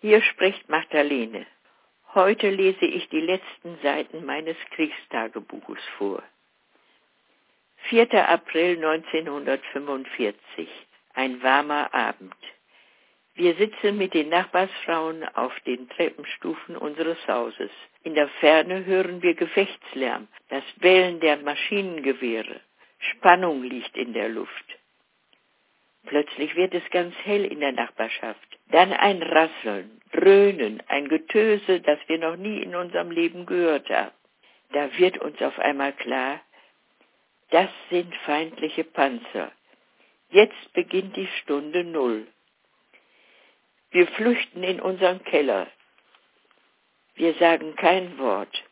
Hier spricht Magdalene. Heute lese ich die letzten Seiten meines Kriegstagebuches vor. 4. April 1945. Ein warmer Abend. Wir sitzen mit den Nachbarsfrauen auf den Treppenstufen unseres Hauses. In der Ferne hören wir Gefechtslärm, das Bellen der Maschinengewehre. Spannung liegt in der Luft. Plötzlich wird es ganz hell in der Nachbarschaft. Dann ein Rasseln, Dröhnen, ein Getöse, das wir noch nie in unserem Leben gehört haben. Da wird uns auf einmal klar, das sind feindliche Panzer. Jetzt beginnt die Stunde Null. Wir flüchten in unseren Keller. Wir sagen kein Wort.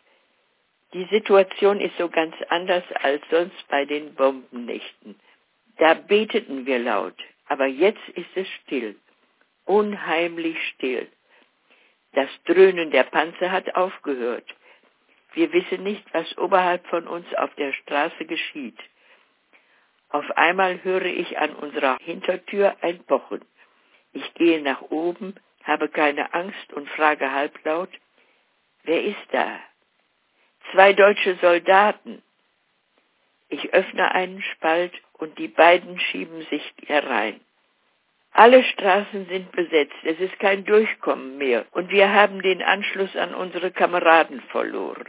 Die Situation ist so ganz anders als sonst bei den Bombennächten. Da beteten wir laut, aber jetzt ist es still, unheimlich still. Das Dröhnen der Panzer hat aufgehört. Wir wissen nicht, was oberhalb von uns auf der Straße geschieht. Auf einmal höre ich an unserer Hintertür ein Pochen. Ich gehe nach oben, habe keine Angst und frage halblaut, wer ist da? Zwei deutsche Soldaten. Ich öffne einen Spalt und die beiden schieben sich herein. Alle Straßen sind besetzt, es ist kein Durchkommen mehr und wir haben den Anschluss an unsere Kameraden verloren.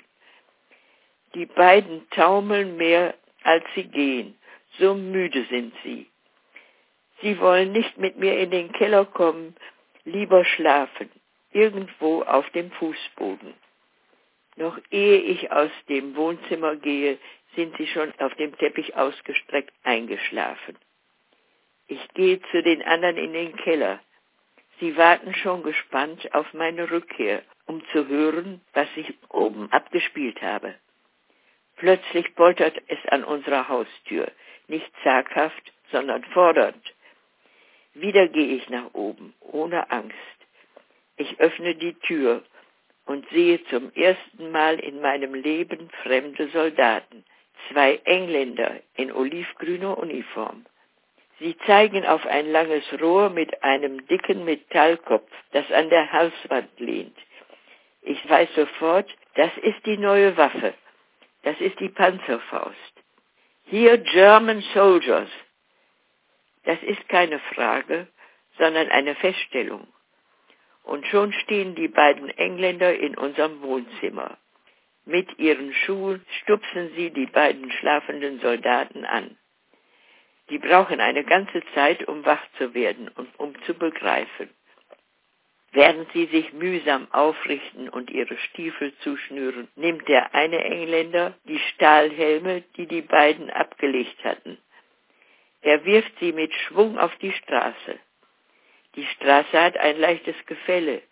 Die beiden taumeln mehr, als sie gehen, so müde sind sie. Sie wollen nicht mit mir in den Keller kommen, lieber schlafen, irgendwo auf dem Fußboden. Noch ehe ich aus dem Wohnzimmer gehe, sind sie schon auf dem Teppich ausgestreckt eingeschlafen. Ich gehe zu den anderen in den Keller. Sie warten schon gespannt auf meine Rückkehr, um zu hören, was ich oben abgespielt habe. Plötzlich poltert es an unserer Haustür, nicht zaghaft, sondern fordernd. Wieder gehe ich nach oben, ohne Angst. Ich öffne die Tür und sehe zum ersten Mal in meinem Leben fremde Soldaten, zwei Engländer in olivgrüner Uniform. Sie zeigen auf ein langes Rohr mit einem dicken Metallkopf, das an der Halswand lehnt. Ich weiß sofort, das ist die neue Waffe. Das ist die Panzerfaust. Hier German Soldiers, das ist keine Frage, sondern eine Feststellung. Und schon stehen die beiden Engländer in unserem Wohnzimmer. Mit ihren Schuhen stupsen sie die beiden schlafenden Soldaten an. Die brauchen eine ganze Zeit, um wach zu werden und um zu begreifen. Während sie sich mühsam aufrichten und ihre Stiefel zuschnüren, nimmt der eine Engländer die Stahlhelme, die die beiden abgelegt hatten. Er wirft sie mit Schwung auf die Straße. Die Straße hat ein leichtes Gefälle.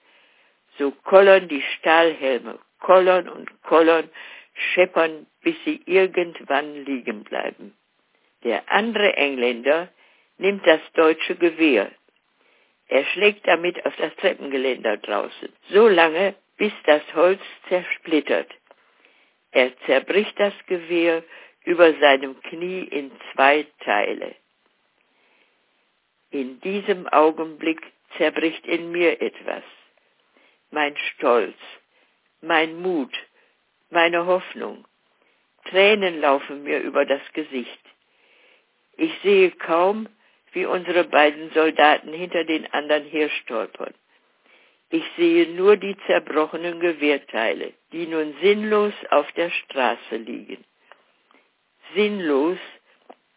So kollern die Stahlhelme, kollern und kollern, scheppern, bis sie irgendwann liegen bleiben. Der andere Engländer nimmt das deutsche Gewehr. Er schlägt damit auf das Treppengeländer draußen, so lange, bis das Holz zersplittert. Er zerbricht das Gewehr über seinem Knie in zwei Teile. In diesem Augenblick zerbricht in mir etwas. Mein Stolz, mein Mut, meine Hoffnung. Tränen laufen mir über das Gesicht. Ich sehe kaum, wie unsere beiden Soldaten hinter den anderen herstolpern. Ich sehe nur die zerbrochenen Gewehrteile, die nun sinnlos auf der Straße liegen sinnlos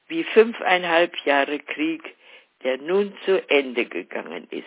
wie fünfeinhalb Jahre Krieg, der nun zu Ende gegangen ist.